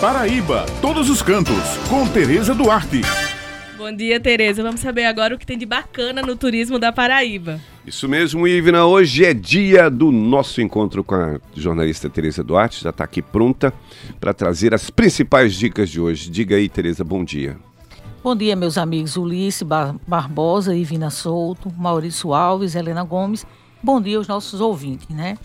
Paraíba, todos os cantos, com Tereza Duarte. Bom dia, Tereza. Vamos saber agora o que tem de bacana no turismo da Paraíba. Isso mesmo, Ivna. Hoje é dia do nosso encontro com a jornalista Tereza Duarte. Já está aqui pronta para trazer as principais dicas de hoje. Diga aí, Tereza, bom dia. Bom dia, meus amigos Ulisses Bar Barbosa, Ivina Souto, Maurício Alves, Helena Gomes. Bom dia aos nossos ouvintes, né?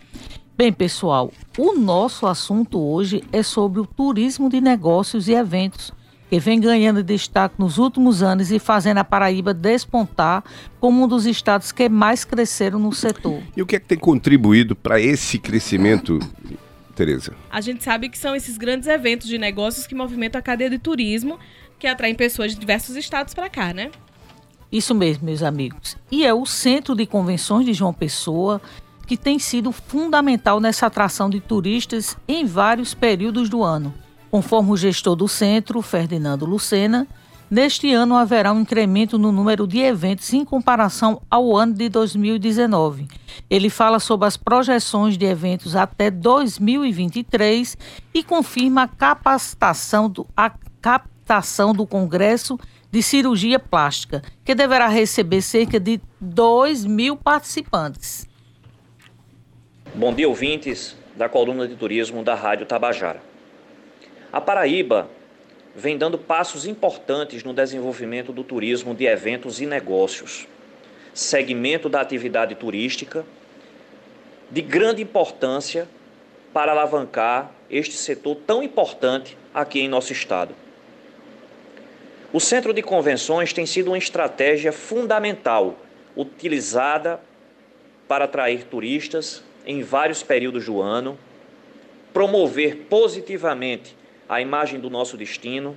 Bem, pessoal, o nosso assunto hoje é sobre o turismo de negócios e eventos, que vem ganhando destaque nos últimos anos e fazendo a Paraíba despontar como um dos estados que mais cresceram no setor. E o que é que tem contribuído para esse crescimento, Tereza? A gente sabe que são esses grandes eventos de negócios que movimentam a cadeia de turismo, que atraem pessoas de diversos estados para cá, né? Isso mesmo, meus amigos. E é o Centro de Convenções de João Pessoa que tem sido fundamental nessa atração de turistas em vários períodos do ano. Conforme o gestor do centro, Ferdinando Lucena, neste ano haverá um incremento no número de eventos em comparação ao ano de 2019. Ele fala sobre as projeções de eventos até 2023 e confirma a capacitação do, a captação do Congresso de Cirurgia Plástica, que deverá receber cerca de 2 mil participantes. Bom dia, ouvintes da coluna de turismo da Rádio Tabajara. A Paraíba vem dando passos importantes no desenvolvimento do turismo de eventos e negócios, segmento da atividade turística de grande importância para alavancar este setor tão importante aqui em nosso estado. O Centro de Convenções tem sido uma estratégia fundamental utilizada para atrair turistas em vários períodos do ano, promover positivamente a imagem do nosso destino,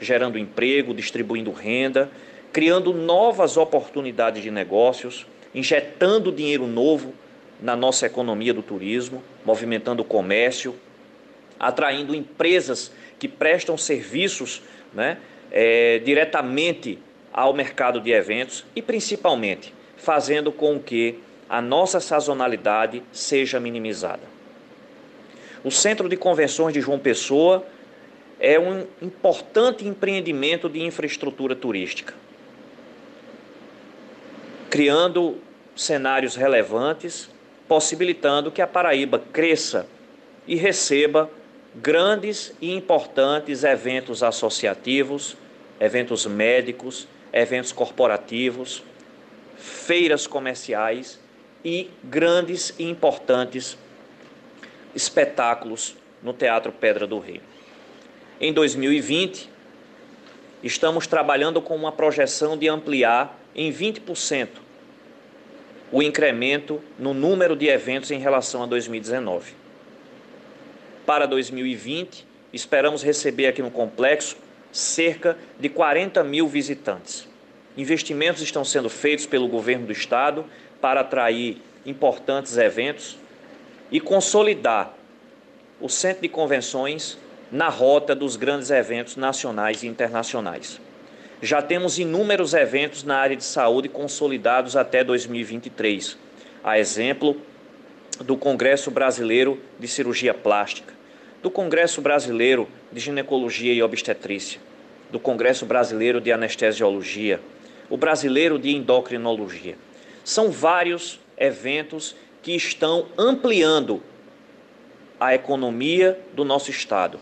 gerando emprego, distribuindo renda, criando novas oportunidades de negócios, injetando dinheiro novo na nossa economia do turismo, movimentando o comércio, atraindo empresas que prestam serviços né, é, diretamente ao mercado de eventos e, principalmente, fazendo com que a nossa sazonalidade seja minimizada. O Centro de Convenções de João Pessoa é um importante empreendimento de infraestrutura turística, criando cenários relevantes, possibilitando que a Paraíba cresça e receba grandes e importantes eventos associativos, eventos médicos, eventos corporativos, feiras comerciais e grandes e importantes espetáculos no Teatro Pedra do Rio. Em 2020, estamos trabalhando com uma projeção de ampliar em 20% o incremento no número de eventos em relação a 2019. Para 2020, esperamos receber aqui no complexo cerca de 40 mil visitantes. Investimentos estão sendo feitos pelo governo do estado para atrair importantes eventos e consolidar o centro de convenções na rota dos grandes eventos nacionais e internacionais. Já temos inúmeros eventos na área de saúde consolidados até 2023, a exemplo do Congresso Brasileiro de Cirurgia Plástica, do Congresso Brasileiro de Ginecologia e Obstetrícia, do Congresso Brasileiro de Anestesiologia, o Brasileiro de Endocrinologia. São vários eventos que estão ampliando a economia do nosso estado.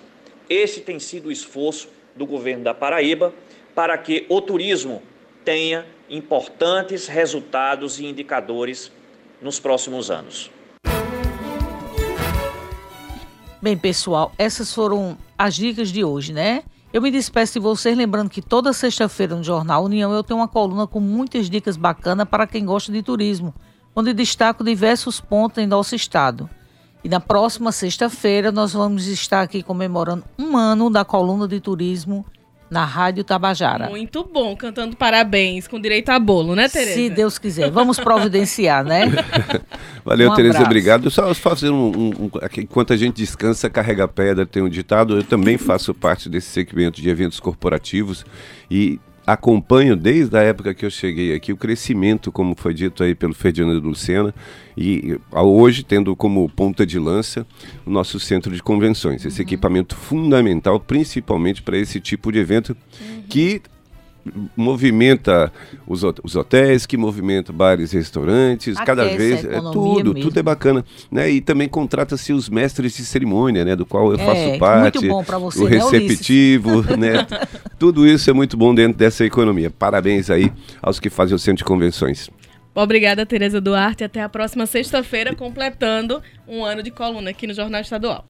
Esse tem sido o esforço do governo da Paraíba para que o turismo tenha importantes resultados e indicadores nos próximos anos. Bem, pessoal, essas foram as dicas de hoje, né? Eu me despeço de vocês, lembrando que toda sexta-feira no Jornal União eu tenho uma coluna com muitas dicas bacanas para quem gosta de turismo, onde destaco diversos pontos em nosso estado. E na próxima sexta-feira nós vamos estar aqui comemorando um ano da coluna de turismo na Rádio Tabajara. Muito bom, cantando parabéns, com direito a bolo, né, Tereza? Se Deus quiser. Vamos providenciar, né? Valeu, um Tereza, obrigado. Só fazer um, um, um, Enquanto a gente descansa, carrega pedra, tem um ditado. Eu também faço parte desse segmento de eventos corporativos e acompanho desde a época que eu cheguei aqui o crescimento, como foi dito aí pelo Ferdinando Lucena, e hoje tendo como ponta de lança o nosso centro de convenções, esse uhum. equipamento fundamental, principalmente para esse tipo de evento uhum. que movimenta os, os hotéis, que movimenta bares e restaurantes, Aquece cada vez é tudo, mesmo. tudo é bacana, né? E também contrata-se os mestres de cerimônia, né, do qual eu é, faço parte. Muito bom para você, o né, receptivo, né? tudo isso é muito bom dentro dessa economia. Parabéns aí aos que fazem o centro de convenções. Obrigada, Tereza Duarte. Até a próxima sexta-feira, completando um ano de coluna aqui no Jornal Estadual.